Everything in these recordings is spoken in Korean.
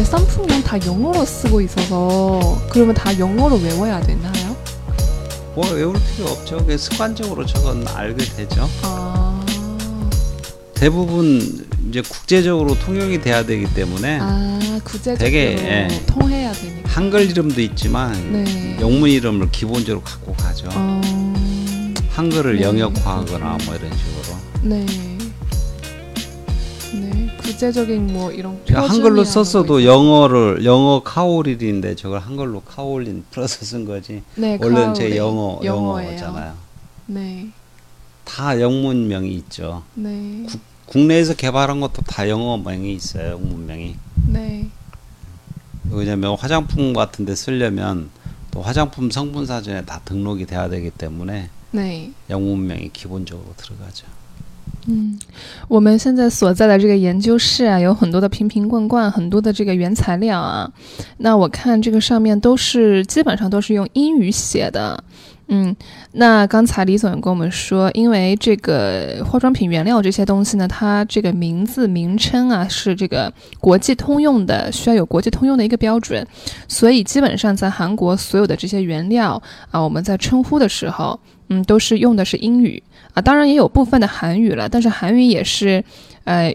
근데 쌈풍은 다 영어로 쓰고 있어서 그러면 다 영어로 외워야 되나요? 뭐 외울 필요 없죠. 습관적으로 저건 알게 되죠. 아, 대부분 이제 국제적으로 통용이 돼야 되기 때문에 아 구체적으로 되게, 예. 통해야 되니까. 한글 이름도 있지만 네. 영문 이름을 기본적으로 갖고 가죠. 어, 한글을 네. 영역화하거나 뭐 이런 식으로. 네. 네. 구체적인 뭐 이런 그러니까 한글로 거 썼어도. 영어를 영어 카오릴인데 저걸 한글로 카올린 풀어서 쓴 거지. 네, 원래는 제. 영어 영어예요. 영어잖아요. 네. 다 영문명이 있죠. 네. 국내에서 개발한 것도 다 영어명이 있어요. 영문명이. 네. 왜냐면 화장품 같은 데 쓰려면 또 화장품 성분 사전에 다 등록이 돼야 되기 때문에 네. 영문명이 기본적으로 들어가죠. 嗯，我们现在所在的这个研究室啊，有很多的瓶瓶罐罐，很多的这个原材料啊。那我看这个上面都是基本上都是用英语写的。嗯，那刚才李总也跟我们说，因为这个化妆品原料这些东西呢，它这个名字名称啊是这个国际通用的，需要有国际通用的一个标准，所以基本上在韩国所有的这些原料啊，我们在称呼的时候，嗯，都是用的是英语。啊，当然也有部分的韩语了，但是韩语也是，呃，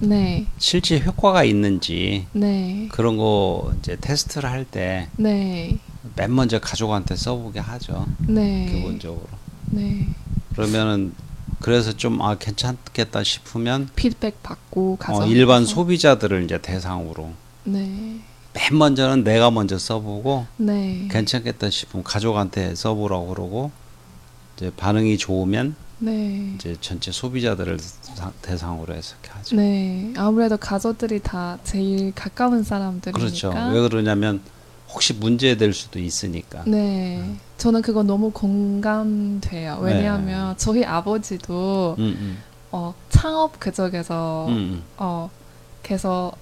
네, 실제 효과가 있는지 네, 그런 거 이제 테스트를 할때맨 네, 먼저 가족한테 써보게 하죠. 네, 기본적으로. 네. 그러면은 그래서 좀 아 괜찮겠다 싶으면 피드백 받고 가서 어, 일반 소비자들을 이제 대상으로 네, 맨 먼저는 내가 먼저 써보고 네, 괜찮겠다 싶으면 가족한테 써보라고 그러고 이제 반응이 좋으면 네, 이제 전체 소비자들을 사- 대상으로 해서 하죠. 네. 아무래도 가족들이 다 제일 가까운 사람들이니까. 그렇죠. 왜 그러냐면 혹시 문제될 수도 있으니까. 네, 저는 그거 너무 공감돼요. 네. 왜냐하면 저희 아버지도 음, 음, 어, 창업 그쪽에서 음, 음. 어, 계속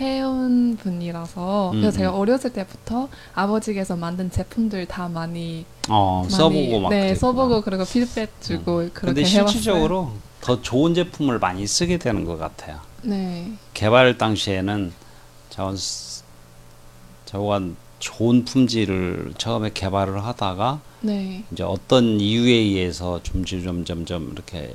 해온 분이라서 음, 그래서 제가 음. 어렸을 때부터 아버지께서 만든 제품들 다 많이 어, 많이 써보고 막 네. 써보고 그리고 피드백 주고 그렇게 근데 해왔어요. 실질적으로 더 좋은 제품을 많이 쓰게 되는 것 같아요. 네, 개발 당시에는 저건 저건 좋은 품질을 처음에 개발을 하다가 네, 이제 어떤 이유에 의해서 점점 점점 이렇게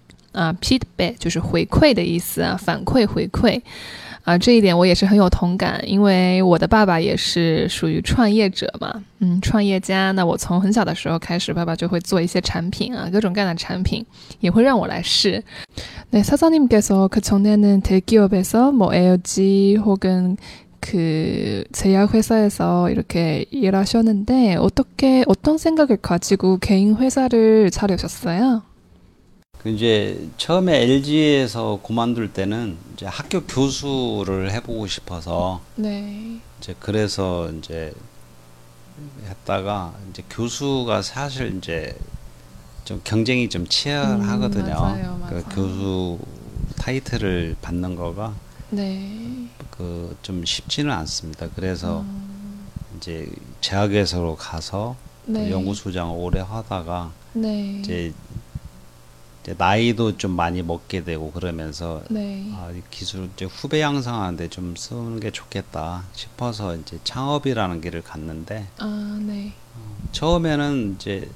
啊，feedback 就是回馈的意思啊，反馈回馈。啊，这一点我也是很有同感，因为我的爸爸也是属于创业者嘛，嗯，创业家。那我从很小的时候开始，爸爸就会做一些产品啊，各种各样的产品，也会让我来试。네사장님께서그전에는대기업에서뭐 LG 혹은 그 제약회사에서 이렇게 일하셨는데 어떻게 어떤 생각을 가지고 개인 회사를 차려셨어요? 그 이제 처음에 LG에서 그만둘 때는 이제 학교 교수를 해보고 싶어서 네, 이제 그래서 이제 했다가 이제 교수가 사실 이제 좀 경쟁이 좀 치열하거든요. 음, 맞아요, 그 맞아요. 교수 타이틀을 받는 거가 네, 그 좀 쉽지는 않습니다. 그래서 음, 이제 제약회사로 가서 네, 연구소장을 오래 하다가 네, 이제 나이도 좀 많이 먹게 되고 그러면서 네, 아, 이 기술 이제 후배 양성하는데 좀 쓰는 게 좋겠다 싶어서 이제 창업이라는 길을 갔는데 아, 네, 처음에는 이제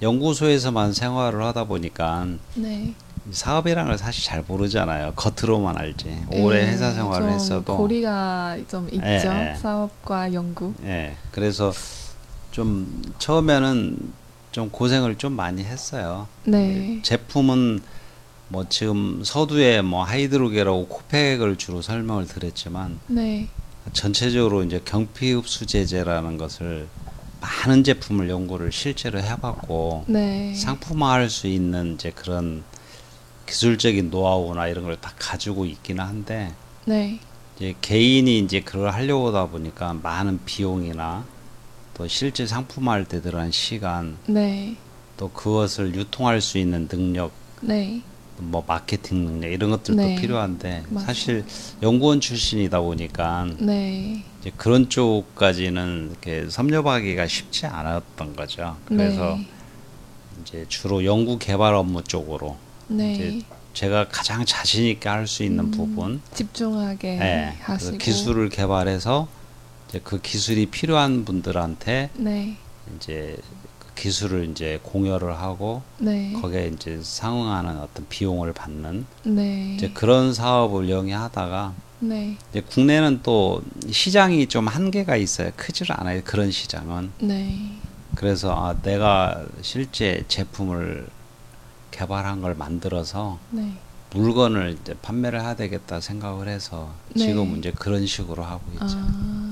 연구소에서만 생활을 하다 보니까 네. 이 사업이라는 걸 사실 잘 모르잖아요. 겉으로만 알지. 오래 예, 회사 생활을 좀 했어도 고리가 좀 있죠. 예, 예. 사업과 연구. 예. 그래서 좀 처음에는 좀 고생을 좀 많이 했어요. 네. 제품은 뭐 지금 서두에 뭐 하이드로겔하고 코팩을 주로 설명을 드렸지만 네. 전체적으로 이제 경피 흡수 제제라는 것을 많은 제품을 연구를 실제로 해봤고 네. 상품화할 수 있는 이제 그런 기술적인 노하우나 이런 걸 다 가지고 있기는 한데 네. 이제 개인이 이제 그걸 하려고 하다 보니까 많은 비용이나 또 실제 상품화할 때 들어간 시간 네. 또 그것을 유통할 수 있는 능력 네. 뭐 마케팅 능력 이런 것들도 네. 필요한데 맞아요. 사실 연구원 출신이다 보니까 네. 이제 그런 쪽까지는 이렇게 섭렵하기가 쉽지 않았던 거죠. 그래서 네. 이제 주로 연구 개발 업무 쪽으로 네. 이제 제가 가장 자신 있게 할 수 있는 음, 부분, 집중하게 예, 하시고 그 기술을 개발해서 이제 그 기술이 필요한 분들한테 네. 이제 그 기술을 이제 공여를 하고 네. 거기에 이제 상응하는 어떤 비용을 받는 네. 이제 그런 사업을 영위하다가 네. 이제 국내는 또 시장이 좀 한계가 있어요. 크지를 않아요. 그런 시장은. 네. 그래서 아, 내가 실제 제품을 개발한 걸 만들어서 네. 물건을 이제 판매를 해야 되겠다 생각을 해서 네. 지금 이제 그런 식으로 하고 있죠. 아.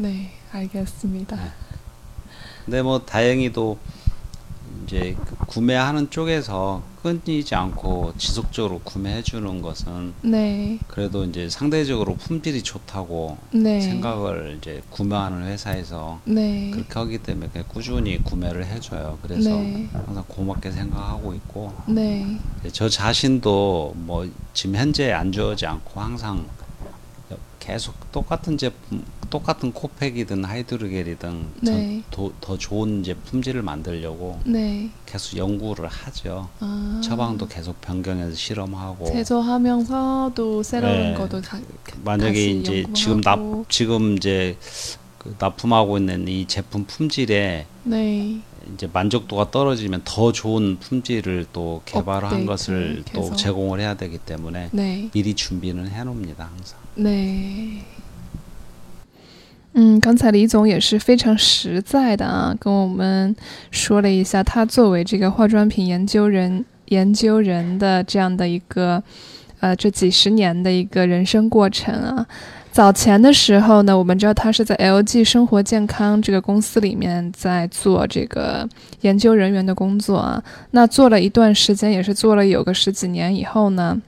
네. 알겠습니다. 네. 근데 뭐 다행히도 이제 그 구매하는 쪽에서 끊이지 않고 지속적으로 구매해 주는 것은 네. 그래도 이제 상대적으로 품질이 좋다고 네. 생각을 이제 구매하는 회사에서 네. 그렇게 하기 때문에 그냥 꾸준히 구매를 해줘요. 그래서 네. 항상 고맙게 생각하고 있고 네. 네, 저 자신도 뭐 지금 현재 안 좋아하지 않고 항상 계속 똑같은 제품, 똑같은 코팩이든 하이드로겔이든 네. 더, 더 좋은 이제 품질을 만들려고 네. 계속 연구를 하죠. 아. 처방도 계속 변경해서 실험하고 제조하면서도 새로운 네. 것도 다 만약에 이제 지금 납 연구하고. 지금 이제 그 납품하고 있는 이 제품 품질에 네. 이제 만족도가 떨어지면 더 좋은 품질을 또 개발한 것을 또 계속. 제공을 해야 되기 때문에 네. 미리 준비는 해놓습니다 항상.对， 嗯，刚才李总也是非常实在的啊，跟我们说了一下他作为这个化妆品研究人研究人的这样的一个呃这几十年的一个人生过程啊。早前的时候呢，我们知道他是在 LG 生活健康这个公司里面在做这个研究人员的工作啊。那做了一段时间，也是做了有个十几年以后呢，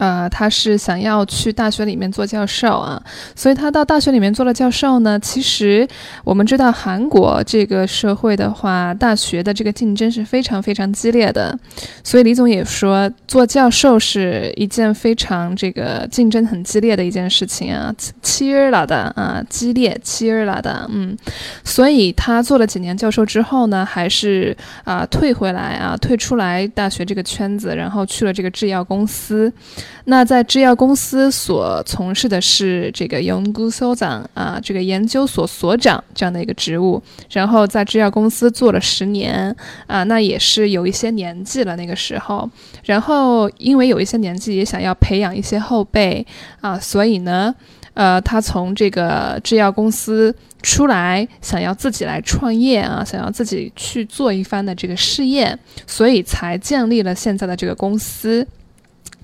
啊他是想要去大学里面做教授啊。所以他到大学里面做了教授呢其实我们知道韩国这个社会的话大学的这个竞争是非常非常激烈的。所以李总也说做教授是一件非常这个竞争很激烈的一件事情啊七儿了的啊激烈七儿了的嗯。所以他做了几年教授之后呢还是啊退回来啊退出来大学这个圈子然后去了这个制药公司。那在制药公司所从事的是这个研究所长啊，这个研究所所长这样的一个职务。然后在制药公司做了十年啊，那也是有一些年纪了那个时候。然后因为有一些年纪，也想要培养一些后辈啊，所以呢，呃，他从这个制药公司。出来想要自己来创业啊，想要自己去做一番的这个试验，所以才建立了现在的这个公司。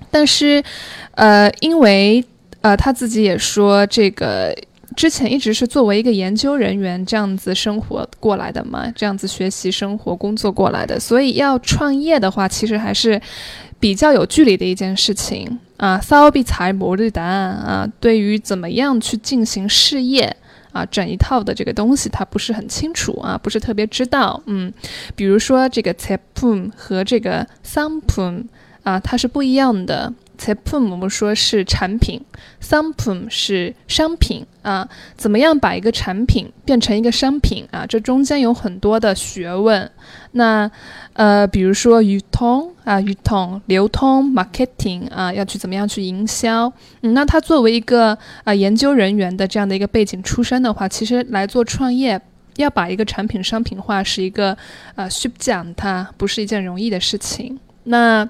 但是，呃，因为呃他自己也说，这个之前一直是作为一个研究人员这样子生活过来的嘛，这样子学习、生活、工作过来的，所以要创业的话，其实还是比较有距离的一件事情啊。骚比才谋的答案啊，对于怎么样去进行事业。啊，整一套的这个东西，他不是很清楚啊，不是特别知道。嗯，比如说这个 t e p u m 和这个 s a m p u m 啊，它是不一样的。제품我们说是产品，상품是商品啊。怎么样把一个产品变成一个商品啊？这中间有很多的学问。那呃，比如说유통啊，유통流通 marketing 啊，要去怎么样去营销？嗯，那他作为一个啊研究人员的这样的一个背景出身的话，其实来做创业。要把一个产品商品化是一个，呃，쉽지않다，不是一件容易的事情。那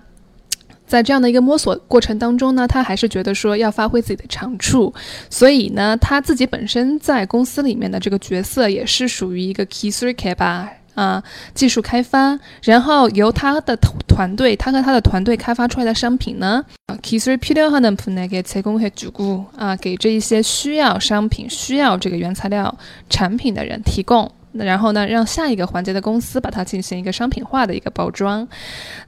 在这样的一个摸索过程当中呢，他还是觉得说要发挥自己的长处，所以呢，他自己本身在公司里面的这个角色也是属于一个 key three K 吧，啊，技术开发，然后由他的团队，他和他的团队开发出来的商品呢，啊，key three 필요하는분에게제공해주 고， 啊，给这一些需要商品、需要这个原材料产品的人提供。 然后呢，让下一个环节的公司把它进行一个商品化的一个包装。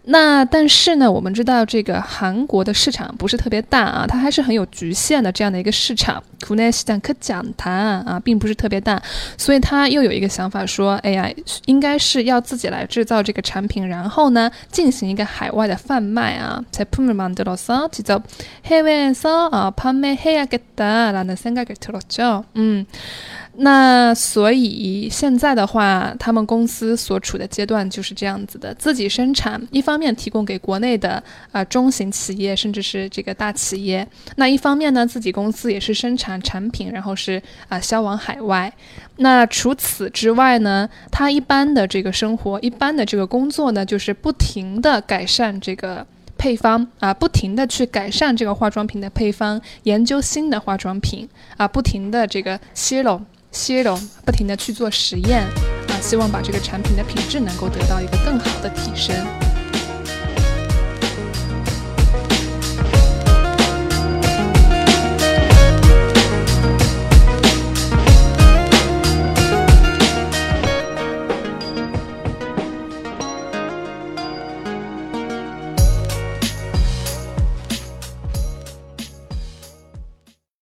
那但是呢，我们知道这个韩国的市场不是特别大啊，它还是很有局限的这样的一个市场。국내시장可讲谈啊，并不是特别大，所以他又有一个想法说，哎呀，应该是要自己来制造这个产品，然后呢，进行一个海外的贩卖啊。제품을만들어서직접해외에서아판매해야겠다라는생각을들었죠嗯。 那所以现在的话，他们公司所处的阶段就是这样子的：自己生产，一方面提供给国内的啊中型企业，甚至是这个大企业；那一方面呢，自己公司也是生产产品，然后是啊销往海外。那除此之外呢，他一般的这个生活，一般的这个工作呢，就是不停的改善这个配方啊，不停的去改善这个化妆品的配方，研究新的化妆品啊，不停的这个泄露。吸拢，不停的去做实验，啊，希望把这个产品的品质能够得到一个更好的提升。